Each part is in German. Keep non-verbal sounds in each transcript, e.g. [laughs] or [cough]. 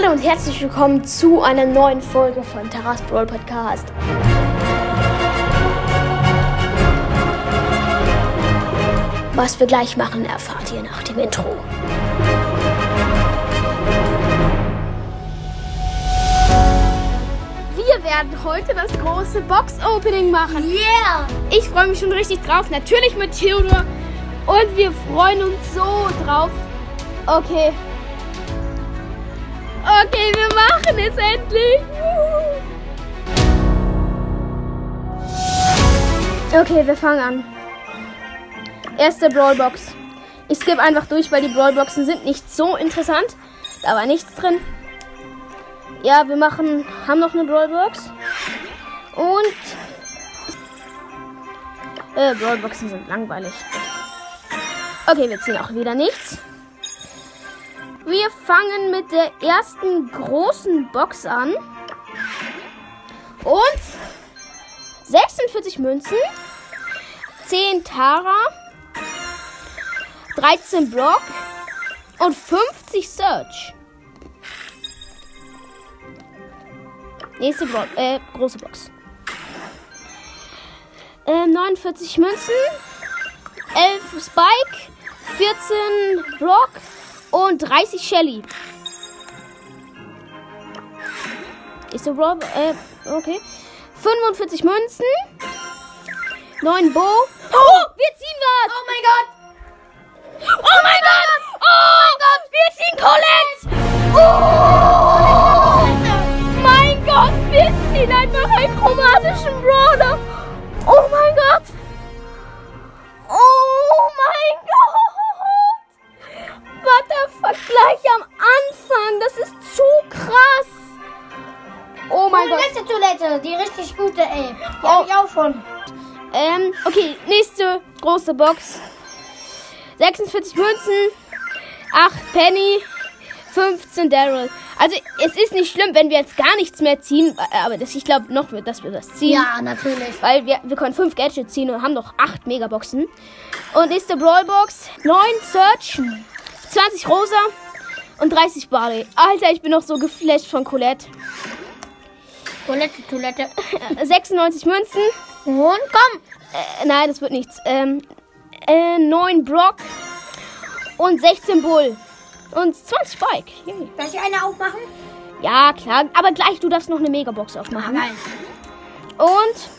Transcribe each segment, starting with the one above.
Hallo und herzlich willkommen zu einer neuen Folge von Taras Brawl Podcast. Was wir gleich machen, erfahrt ihr nach dem Intro. Wir werden heute das große Box-Opening machen. Yeah! Ich freue mich schon richtig drauf. Natürlich mit Theodor. Und wir freuen uns so drauf. Okay. Okay, wir machen es endlich. Okay, wir fangen an. Erste Brawlbox. Ich skippe einfach durch, weil die Brawlboxen sind nicht so interessant. Da war nichts drin. Ja, wir machen, haben noch eine Brawlbox. Und äh, Brawlboxen sind langweilig. Okay, wir ziehen auch wieder nichts. Wir fangen mit der ersten großen Box an. Und 46 Münzen, 10 Tara, 13 Brock und 50 Search. Nächste Bro äh, große Box. Äh, 49 Münzen, 11 Spike, 14 Brock und 30 Shelly. Ist so Rob, äh, okay. 45 Münzen. 9 Bo. Oh, wir ziehen was! Oh mein Gott! Oh mein Gott! Oh mein Gott! Wir ziehen Colette! Oh! Mein Gott! Wir ziehen einfach einen chromatischen Brawler! Oh mein Gott! Was der Vergleich am Anfang! Das ist zu krass! Oh mein Gott! Letzte Toilette, die richtig gute, ey. Die Oh. ich auch schon. Ähm, okay, nächste große Box. 46 Münzen, 8 Penny, 15 Daryl. Also es ist nicht schlimm, wenn wir jetzt gar nichts mehr ziehen, aber das, ich glaube noch, dass wir das ziehen. Ja, natürlich. Weil wir, wir können 5 Gadgets ziehen und haben noch 8 Megaboxen. Und nächste Brawlbox, 9 Search, 20 Rosa und 30 Barley. Alter, ich bin noch so geflasht von Colette. Toilette, Toilette. Äh, 96 Münzen, Und komm. Äh, nein, das wird nichts. Ähm, äh, 9 Brock und 16 Bull. Und 20 Spike. Yay. Darf ich eine aufmachen? Ja, klar. Aber gleich, du darfst noch eine Megabox aufmachen. geil. Und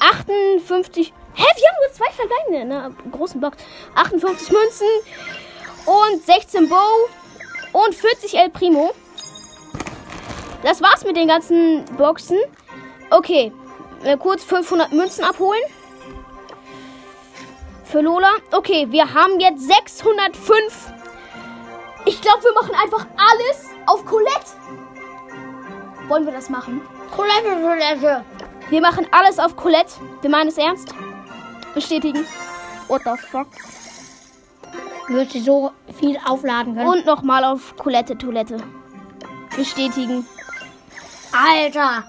58. Hä, wir haben nur zwei verbleibende in einer großen Box. 58 Münzen und 16 Bow und 40 El Primo. Das war's mit den ganzen Boxen. Okay, äh, kurz 500 Münzen abholen. Für Lola. Okay, wir haben jetzt 605. Ich glaube, wir machen einfach alles auf Colette. Wollen wir das machen? Toilette, Toilette. Wir machen alles auf Colette. Wir meinen es ernst. Bestätigen. What the fuck? Wird sie so viel aufladen können. Und nochmal auf Colette Toilette. Bestätigen. Alter.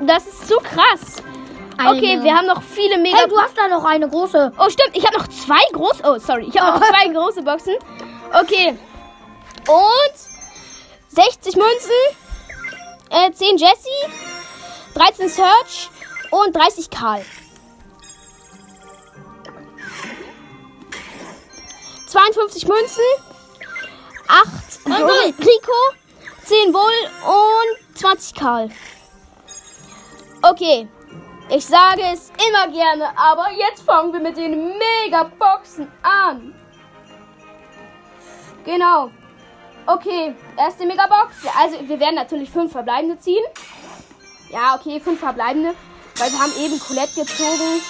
Das ist so krass. Okay, Eine- wir haben noch viele Mega. Hey, du hast da noch eine große. oh, stimmt. Ich habe noch zwei große. Oh, sorry. Ich habe noch [laughs] zwei große Boxen. Okay. Und 60 Münzen. Äh, 10 Jesse. 13 Search. Und 30 Karl. 52 Münzen. 8 Und Rico. 10 Bull und 20 Karl. Okay. Ich sage es immer gerne, aber jetzt fangen wir mit den Megaboxen an. Genau. Okay, erste Megabox. Also wir werden natürlich fünf verbleibende ziehen. Ja, okay, fünf verbleibende. Weil wir haben eben Colette gezogen.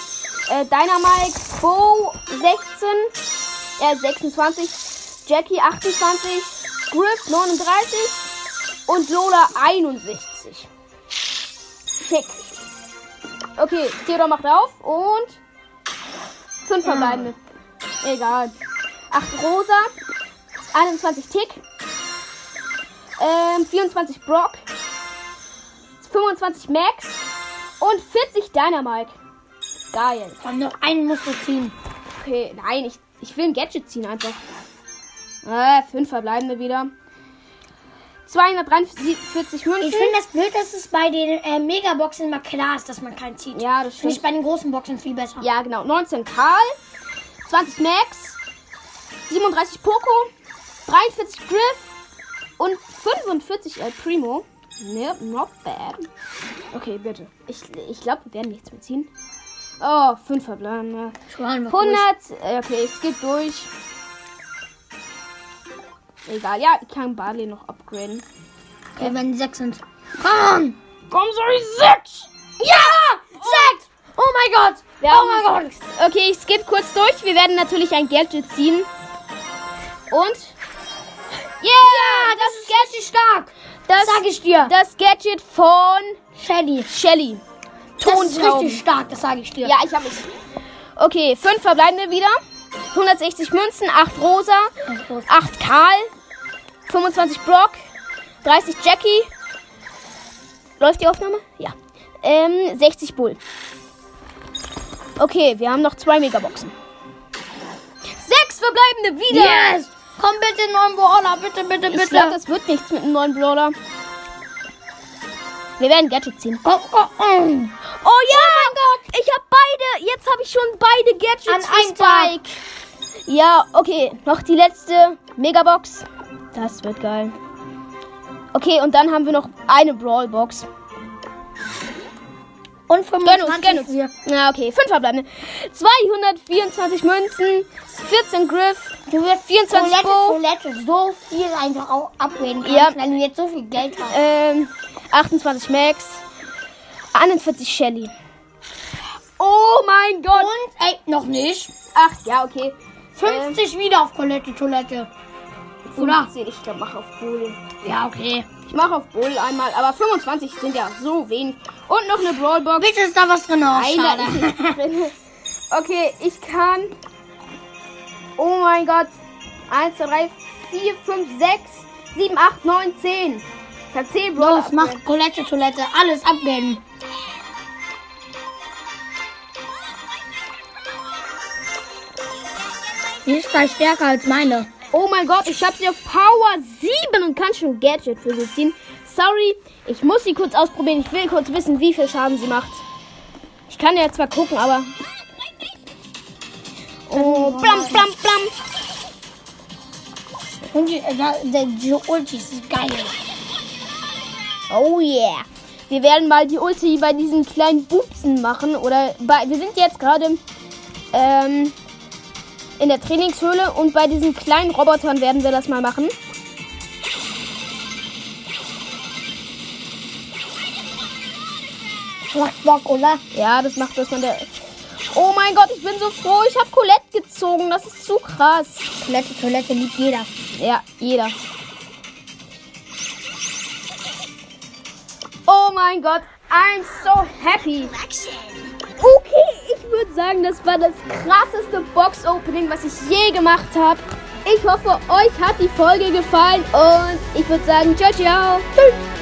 Äh, Dynamite, Bo 16, äh, 26, Jackie 28, Griff 39 und Lola 61. Schick. Okay, Theodor macht auf und fünf verbleibende. Egal. 8 Rosa, 21 Tick, ähm, 24 Brock, 25 Max und 40 Dynamite. Geil. Komm, noch einen musst du ziehen. Okay, nein, ich, ich will ein Gadget ziehen einfach. Äh, fünf verbleibende wieder. 243 Münzen. Ich finde das blöd, dass es bei den äh, Megaboxen immer klar ist, dass man keinen zieht. ja, das Finde stimmt. ich bei den großen Boxen viel besser. Ja, genau. 19 Karl, 20 Max, 37 Poco, 43 Griff und 45 El Primo. Ne, not bad. Okay, bitte. Ich, ich glaube, wir werden nichts mehr ziehen. Oh, 5 verbleibende. Schon 100. äh, Okay, es geht durch. Egal, ja, ich kann Barley noch upgraden. Okay, wenn die sechs sind. Komm! Komm, sorry, 6! Ja! Sechs! Oh mein Gott! Wir oh mein Gott! Okay, ich skippe kurz durch. Wir werden natürlich ein Gadget ziehen. Und. Yeah! das ist Richtig stark! das, Sag ich dir. das Gadget von Shelly. Shelly. Das ist Tontauben. richtig stark, das sage ich dir. Ja, ich habe es. Okay, 5 verbleibende wieder. 160 Münzen, 8 Rosa, 8 Karl, 25 Brock, 30 Jackie. Läuft die Aufnahme? Ja. Ähm, 60 Bull. Okay, wir haben noch zwei Megaboxen. Sechs verbleibende wieder. Yes! Komm bitte, neuen Brawler, bitte, bitte, Ich bitte. glaube, das wird nichts mit einem neuen Brawler. Wir werden Gadget ziehen. oh, oh, oh. Oh ja! mein Gott! Ich habe beide. Jetzt habe ich schon beide Gadgets An einem. Spike. Ja, okay. Noch die letzte Megabox. Das wird geil. Okay, und dann haben wir noch eine Brawlbox. Und Gönn 25 uns, gönn uns. Na, okay. Fünf verbleibende. 224 Münzen, 14 Griff, Du wirst 24 Toilette, Bo, Toilette so viel einfach auch upgraden kannst, Ja. weil du jetzt so viel Geld hast. ähm, 28 Max, 41 Shelly. Oh mein Gott! Und, ey, noch nicht. Ach, ja, okay. 50 wieder auf Toilette, Toilette. Oder? 50, Ich glaube, mach auf Bull. Ja, okay. Ich mache auf Bull einmal, aber 25 sind ja so wenig. Und noch eine Brawlbox. Bitte ist da was drin. Oh, Nein, da ist nichts drin. Okay, ich kann. Oh mein Gott. 1, 2, 3, 4, 5, 6, 7, 8, 9, 10. Kann 10 Brawler. Los, mach Toilette, Toilette, alles upgraden. Die ist gleich stärker als meine. Oh mein Gott, ich habe sie auf Power 7 und kann schon Gadget für sie ziehen. Sorry, ich muss sie kurz ausprobieren. Ich will kurz wissen, wie viel Schaden sie macht. Ich kann ja zwar gucken, aber. Oh, blam, blam, blam. Und die, äh, da- der, die Ulti ist geil. Oh yeah. Wir werden mal die Ulti bei diesen kleinen Bubsen machen. Oder bei. Wir sind jetzt gerade ähm, in der Trainingshöhle und bei diesen kleinen Robotern werden wir das mal machen. Macht Bock, oder? Ja, das macht, dass man der. Oh mein Gott, ich bin so froh. Ich habe Colette gezogen. Das ist zu krass. Toilette, Toilette liebt jeder. Ja, jeder. Oh mein Gott, I'm so happy. Okay, ich würde sagen, das war das krasseste Box-Opening, was ich je gemacht habe. Ich hoffe, euch hat die Folge gefallen und ich würde sagen, ciao, ciao. Tschüss.